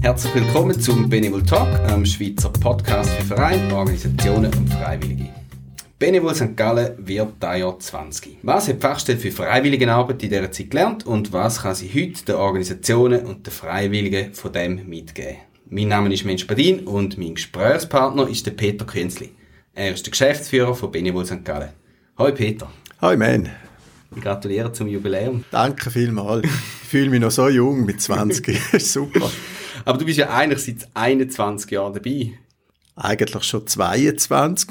Herzlich willkommen zum Benevol Talk, einem Schweizer Podcast für Vereine, Organisationen und Freiwillige. Benevol St. Gallen wird da Jahr 20. Was hat die Fachstelle für Freiwilligenarbeit in dieser Zeit gelernt und was kann sie heute den Organisationen und den Freiwilligen von dem mitgeben? Mein Name ist Mensch Badin und mein Gesprächspartner ist der Peter Künzli. Er ist der Geschäftsführer von Benevol St. Gallen. Hoi Peter. Hoi Man. Ich gratuliere zum Jubiläum. Danke vielmals. Ich fühle mich noch so jung mit 20. Super. Aber du bist ja eigentlich seit 21 Jahren dabei. Eigentlich schon 22.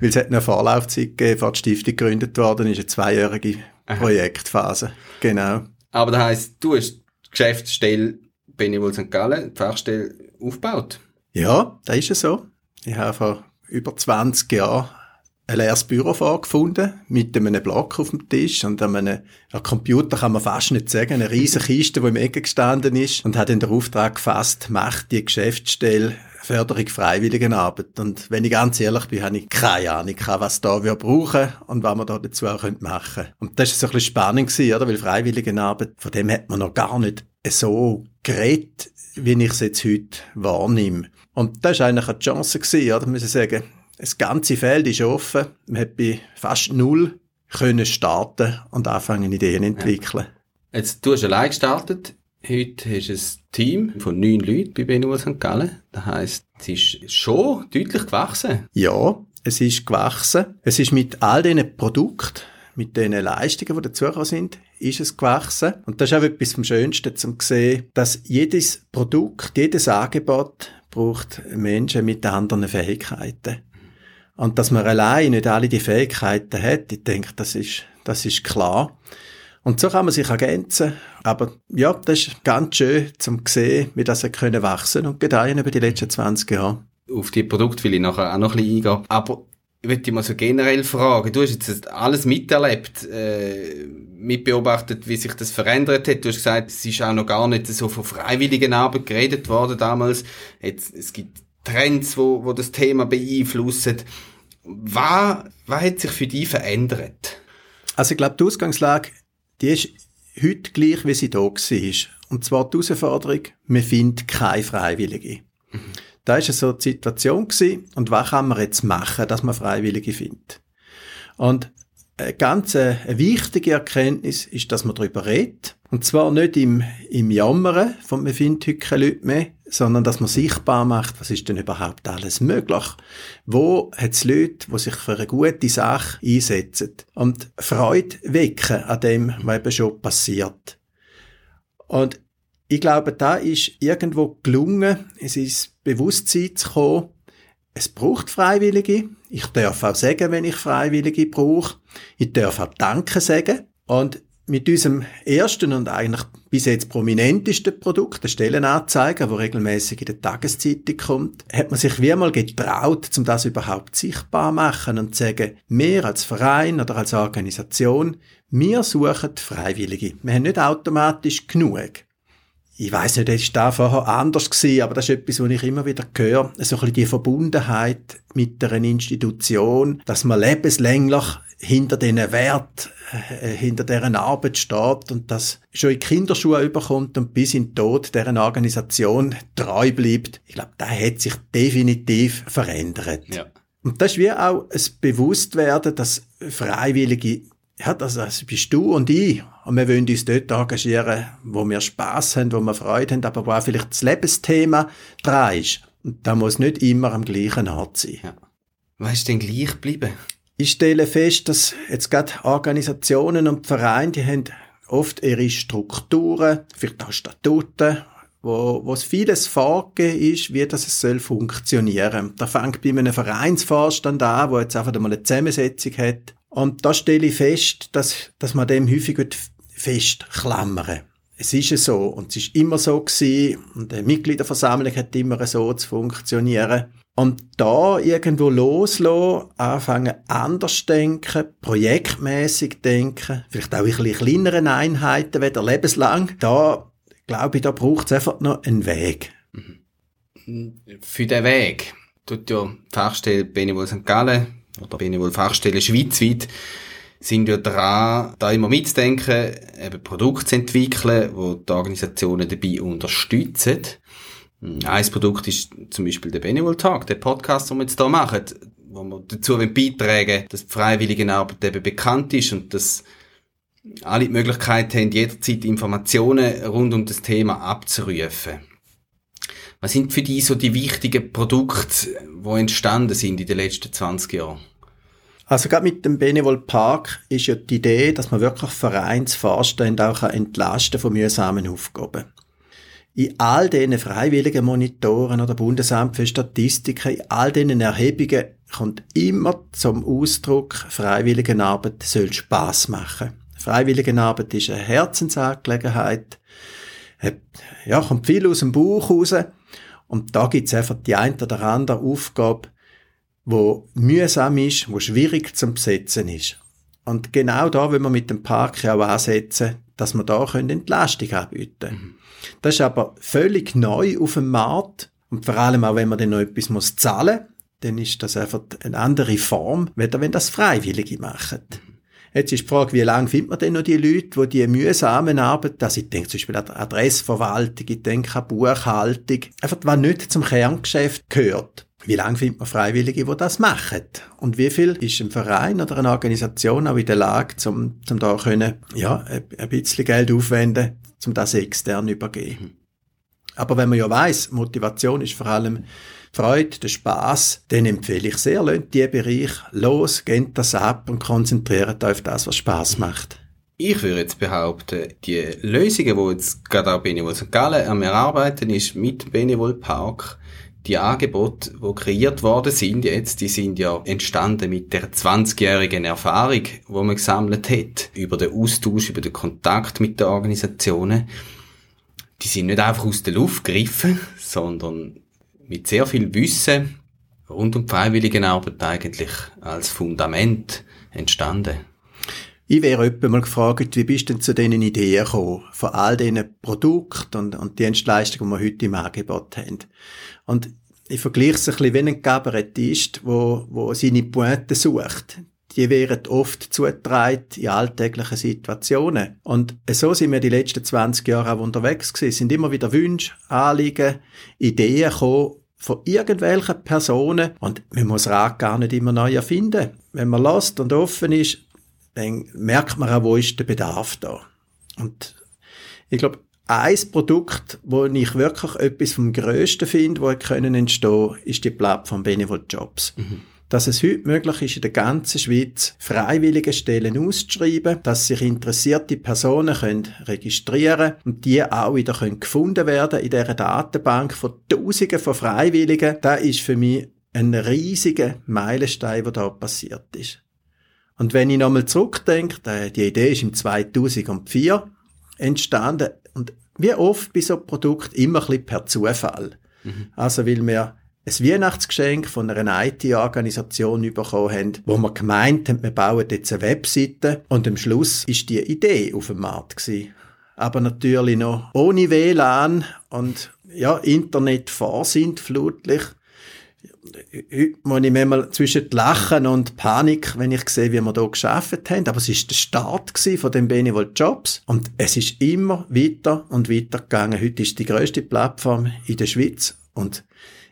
Weil es hat eine Vorlaufzeit gegeben, als die Stiftung gegründet worden ist, eine zweijährige Projektphase. Genau. Aber das heisst, du hast die Geschäftsstelle Benevol St. Gallen, die Fachstelle, aufgebaut? Ja, das ist es so. Ich habe vor über 20 Jahren ein leeres Büro vorgefunden, mit einem Block auf dem Tisch und an einem Computer kann man fast nicht sagen, eine riesige Kiste, die im Ecke gestanden ist und hat dann den Auftrag gefasst, macht die Geschäftsstelle Förderung Freiwilligenarbeit. Und wenn ich ganz ehrlich bin, habe ich keine Ahnung, was da wir brauchen und was wir da dazu auch machen können. Und das war so ein bisschen spannend gewesen, oder? Weil Freiwilligenarbeit, von dem hat man noch gar nicht so geredet, wie ich es jetzt heute wahrnehme. Und das war eigentlich eine Chance gewesen, oder? Muss ich sagen, das ganze Feld ist offen. Man hat bei fast null können starten und anfangen Ideen entwickeln. Ja. Jetzt, du hast allein gestartet. Heute hast du ein Team von neun Leuten bei BNU St. Gallen. Das heisst, es ist schon deutlich gewachsen. Ja, es ist gewachsen. Es ist mit all diesen Produkten, mit den Leistungen, die dazugekommen sind, ist es gewachsen. Und das ist auch etwas vom Schönsten, zum sehen, dass jedes Produkt, jedes Angebot braucht Menschen mit anderen Fähigkeiten. Und dass man allein nicht alle die Fähigkeiten hat, ich denke, das ist, das ist klar. Und so kann man sich ergänzen. Aber ja, das ist ganz schön zum sehen, wie das können wachsen und gedeihen über die letzten 20 Jahre. Auf die Produkte will ich nachher auch noch ein bisschen eingehen. Aber ich würde dich mal so generell fragen, du hast jetzt alles miterlebt, äh, mitbeobachtet, wie sich das verändert hat. Du hast gesagt, es ist auch noch gar nicht so von freiwilligen Arbeit geredet worden damals. Jetzt, es gibt Trends, wo, wo das Thema beeinflussen. Was, was hat sich für dich verändert? Also ich glaube, die Ausgangslage, die ist heute gleich, wie sie da war. Und zwar die Herausforderung, man findet keine Freiwillige. Mhm. Da war so die Situation gewesen, und was kann man jetzt machen, dass man Freiwillige findet? Und eine ganz äh, eine wichtige Erkenntnis ist, dass man darüber redet. Und zwar nicht im, im Jammern, von heute keine Leute mehr, sondern dass man sichtbar macht, was ist denn überhaupt alles möglich? Wo hat es Leute, die sich für eine gute Sache einsetzen? Und Freude wecken an dem, was eben schon passiert. Und ich glaube, da ist irgendwo gelungen, es ist Bewusstsein zu kommen, es braucht Freiwillige. Ich darf auch sagen, wenn ich Freiwillige brauche. Ich darf auch Danke sagen. Und mit unserem ersten und eigentlich bis jetzt prominentesten Produkt, der Stellenanzeiger, wo regelmäßig in der Tageszeitung kommt, hat man sich wie einmal getraut, um das überhaupt sichtbar zu machen und zu sagen, wir als Verein oder als Organisation, wir suchen Freiwillige. Wir haben nicht automatisch genug ich weiß nicht, das war da vorher anders gewesen, aber das ist etwas, was ich immer wieder höre, so ein bisschen die Verbundenheit mit einer Institution, dass man lebenslänglich hinter diesen Wert, äh, hinter deren Arbeit steht und das schon in Kinderschuhe überkommt und bis in den Tod deren Organisation treu bleibt. Ich glaube, da hat sich definitiv verändert. Ja. Und das ist wie auch ein Bewusstwerden, dass Freiwillige ja, das, das bist du und ich. Und wir wollen uns dort engagieren, wo wir Spaß haben, wo wir Freude haben, aber wo auch vielleicht das Lebensthema dran ist. Und da muss nicht immer am gleichen Ort sein. Ja. Was ist denn gleich geblieben? Ich stelle fest, dass jetzt gerade Organisationen und Vereine, die haben oft ihre Strukturen, vielleicht auch Statuten, wo, wo es vieles vorgegeben ist, wie das es soll funktionieren. Da fängt bei einem Vereinsvorstand an, wo jetzt einfach mal eine Zusammensetzung hat, und da stelle ich fest, dass, dass man dem häufig festklammern es ist so und es ist immer so gewesen und die Mitgliederversammlung hat immer so zu funktionieren. Und da irgendwo loslassen, anfangen anders denken, projektmäßig denken, vielleicht auch in ein kleineren Einheiten wieder lebenslang, da glaube ich, da braucht es einfach noch einen Weg. Mhm. Für den Weg tut ja die Fachstelle Benevol St. Gallen oder Fachstelle schweizweit sind ja dran, da immer mitzudenken, eben Produkte zu entwickeln, wo die Organisationen dabei unterstützen. Ein Produkt ist zum Beispiel der Benevol Talk, der Podcast, den wir jetzt hier machen, wo wir dazu beitragen dass die Freiwilligenarbeit eben bekannt ist und dass alle die Möglichkeit haben, jederzeit Informationen rund um das Thema abzurufen. Was sind für dich so die wichtigen Produkte, die entstanden sind in den letzten 20 Jahren? Also gerade mit dem Benevol Park ist ja die Idee, dass man wirklich Vereinsvorstände auch entlasten von mühsamen Aufgaben. In all diesen freiwilligen Monitoren oder Bundesamt für Statistiken, in all diesen Erhebungen kommt immer zum Ausdruck, Freiwilligenarbeit soll Spaß machen. Freiwilligenarbeit ist eine Herzensangelegenheit. Ja, kommt viel aus dem Bauch raus. Und da gibt's einfach die ein oder andere Aufgabe, wo mühsam ist, wo schwierig zu besetzen ist. Und genau da will man mit dem Park auch ansetzen, dass wir da Entlastung anbieten können. Mhm. Das ist aber völlig neu auf dem Markt. Und vor allem auch, wenn man dann noch etwas muss zahlen muss, dann ist das einfach eine andere Form, weder wenn das Freiwillige machen. Jetzt ist die Frage, wie lange findet man denn noch die Leute, die die mühsamen Arbeit, also ich denke zum Beispiel an Adressverwaltung, ich denke an Buchhaltung, einfach was nicht zum Kerngeschäft gehört. Wie lange findet man Freiwillige, die das machen? Und wie viel ist ein Verein oder eine Organisation auch in der Lage, zum, zum da können, ja, ein bisschen Geld aufwenden, um das extern übergeben? Aber wenn man ja weiß, Motivation ist vor allem Freude, der Spaß, dann empfehle ich sehr, lasst die Bereich los, geht das ab und konzentriert auf das, was Spaß macht. Ich würde jetzt behaupten, die Lösungen, die jetzt gerade auch Benevol St. Gallen am Erarbeiten ist mit Benevol Park, die Angebote, die kreiert worden sind jetzt, die sind ja entstanden mit der 20-jährigen Erfahrung, die man gesammelt hat, über den Austausch, über den Kontakt mit den Organisationen. Die sind nicht einfach aus der Luft gegriffen, sondern mit sehr viel Wissen rund um die Freiwilligenarbeit eigentlich als Fundament entstanden. Ich wäre jemand mal gefragt, wie bist du denn zu diesen Ideen gekommen? Von all diesen Produkten und, und Dienstleistungen, die wir heute im Angebot haben. Und ich vergleiche es ein bisschen wie ein Kabarettist, wo, wo seine Pointe sucht. Die werden oft zugetragen in alltäglichen Situationen. Und so sind wir die letzten 20 Jahre auch unterwegs gewesen. Es sind immer wieder Wünsche, Anliegen, Ideen gekommen, von irgendwelchen Personen und man muss Rat gar nicht immer neu erfinden. Wenn man lässt und offen ist, dann merkt man auch, wo ist der Bedarf da. Und ich glaube, ein Produkt, wo ich wirklich etwas vom Größten finde, wo können entstehen, ist die Plattform Benevol Jobs. Mhm dass es heute möglich ist, in der ganzen Schweiz freiwillige Stellen auszuschreiben, dass sich interessierte Personen können registrieren und die auch wieder können gefunden werden in dieser Datenbank von Tausenden von Freiwilligen. Da ist für mich ein riesiger Meilenstein, der da passiert ist. Und wenn ich nochmal zurückdenke, die Idee ist im 2004 entstanden und wie oft bei so Produkt immer ein bisschen per Zufall. Mhm. Also weil wir ein Weihnachtsgeschenk von einer IT-Organisation bekommen haben, wo wir gemeint haben, wir bauen jetzt eine Webseite und am Schluss ist die Idee auf dem Markt gewesen. Aber natürlich noch ohne WLAN und ja, Internet vorsintflutlich. Heute muss ich manchmal zwischen Lachen und Panik, wenn ich sehe, wie wir hier geschafft haben. Aber es war der Start von den Benevol Jobs. Und es ist immer weiter und weiter gegangen. Heute ist die grösste Plattform in der Schweiz. Und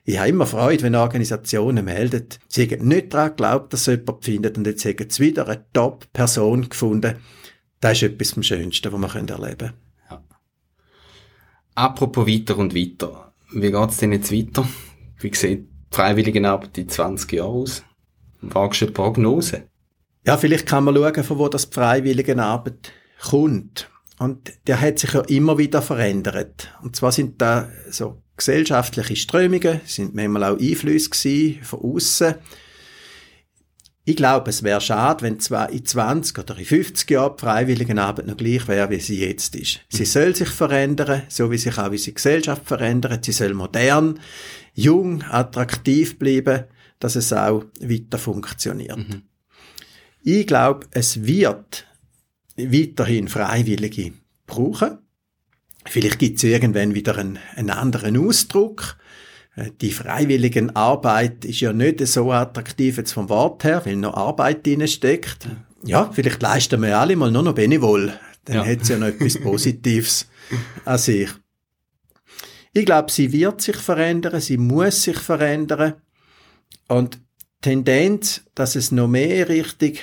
ich habe immer Freude, wenn Organisationen melden, sie haben nicht daran geglaubt, dass sie jemand findet und jetzt haben sie wieder eine Top-Person gefunden. Das ist etwas vom Schönsten, was wir erleben können. Ja. Apropos weiter und weiter. Wie geht es denn jetzt weiter? Wie sieht Freiwilligenarbeit in 20 Jahren aus? Wagst du eine Prognose? Ja, vielleicht kann man schauen, von wo das Freiwilligenarbeit kommt. Und der hat sich ja immer wieder verändert. Und zwar sind da so gesellschaftliche Strömungen, sind manchmal auch Einflüsse von außen. Ich glaube, es wäre schade, wenn zwar in 20 oder in 50 Jahren die Freiwilligenarbeit noch gleich wäre, wie sie jetzt ist. Sie mhm. soll sich verändern, so wie sich auch unsere Gesellschaft verändert. Sie soll modern, jung, attraktiv bleiben, dass es auch weiter funktioniert. Mhm. Ich glaube, es wird weiterhin Freiwillige brauchen. Vielleicht gibt es irgendwann wieder einen, einen anderen Ausdruck. Äh, die freiwilligen Arbeit ist ja nicht so attraktiv jetzt vom Wort her, weil noch Arbeit drin steckt. ja, vielleicht leisten wir alle mal nur noch Benevol. Dann ja. hat es ja noch etwas Positives an sich. Ich glaube, sie wird sich verändern, sie muss sich verändern. Und die Tendenz, dass es noch mehr richtig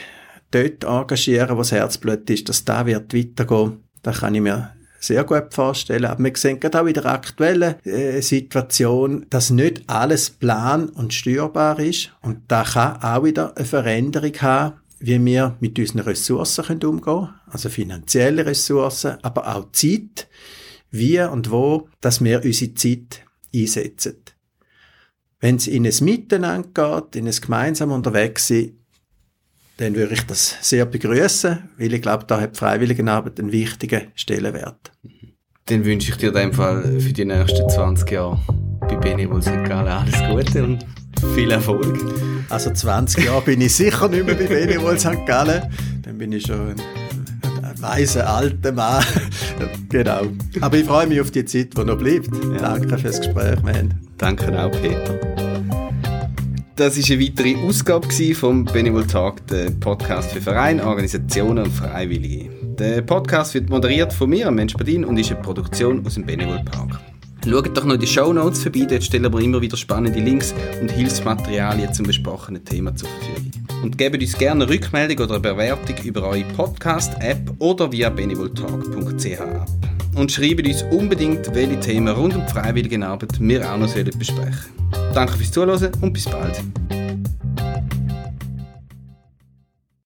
dort engagieren, wo das Herzblut ist, dass da wird weitergehen, da kann ich mir sehr gut vorstellen. Aber wir sehen gerade auch in der aktuellen äh, Situation, dass nicht alles plan- und steuerbar ist. Und da kann auch wieder eine Veränderung haben, wie wir mit unseren Ressourcen umgehen können. Also finanzielle Ressourcen, aber auch Zeit. Wie und wo, dass wir unsere Zeit einsetzen. Wenn es in ein Miteinander geht, in ein gemeinsam unterwegs sein, dann würde ich das sehr begrüßen, weil ich glaube, da hat Freiwilligenarbeit einen wichtigen Stellenwert. Dann wünsche ich dir in dem Fall für die nächsten 20 Jahre bei Benevol St. Gallen alles Gute und viel Erfolg. Also 20 Jahre bin ich sicher nicht mehr bei Benevol St. Gallen. Dann bin ich schon ein, ein weiser alter Mann. genau. Aber ich freue mich auf die Zeit, die noch bleibt. Ja. Danke fürs Gespräch, man. Danke auch, Peter. Das ist eine weitere Ausgabe vom Benevol Talk, der Podcast für Vereine, Organisationen und Freiwillige. Der Podcast wird moderiert von mir, Mensch Badin, und ist eine Produktion aus dem Benevol Park. Schaut doch noch die Show Notes vorbei, dort stellen wir immer wieder spannende Links und Hilfsmaterialien zum besprochenen Thema zur Verfügung. Und gebt uns gerne eine Rückmeldung oder eine Bewertung über eure Podcast-App oder via benevoltalk.ch ab. Und schreibt uns unbedingt, welche Themen rund um die Freiwilligenarbeit wir auch noch besprechen sollen. Danke fürs Zuhören und bis bald.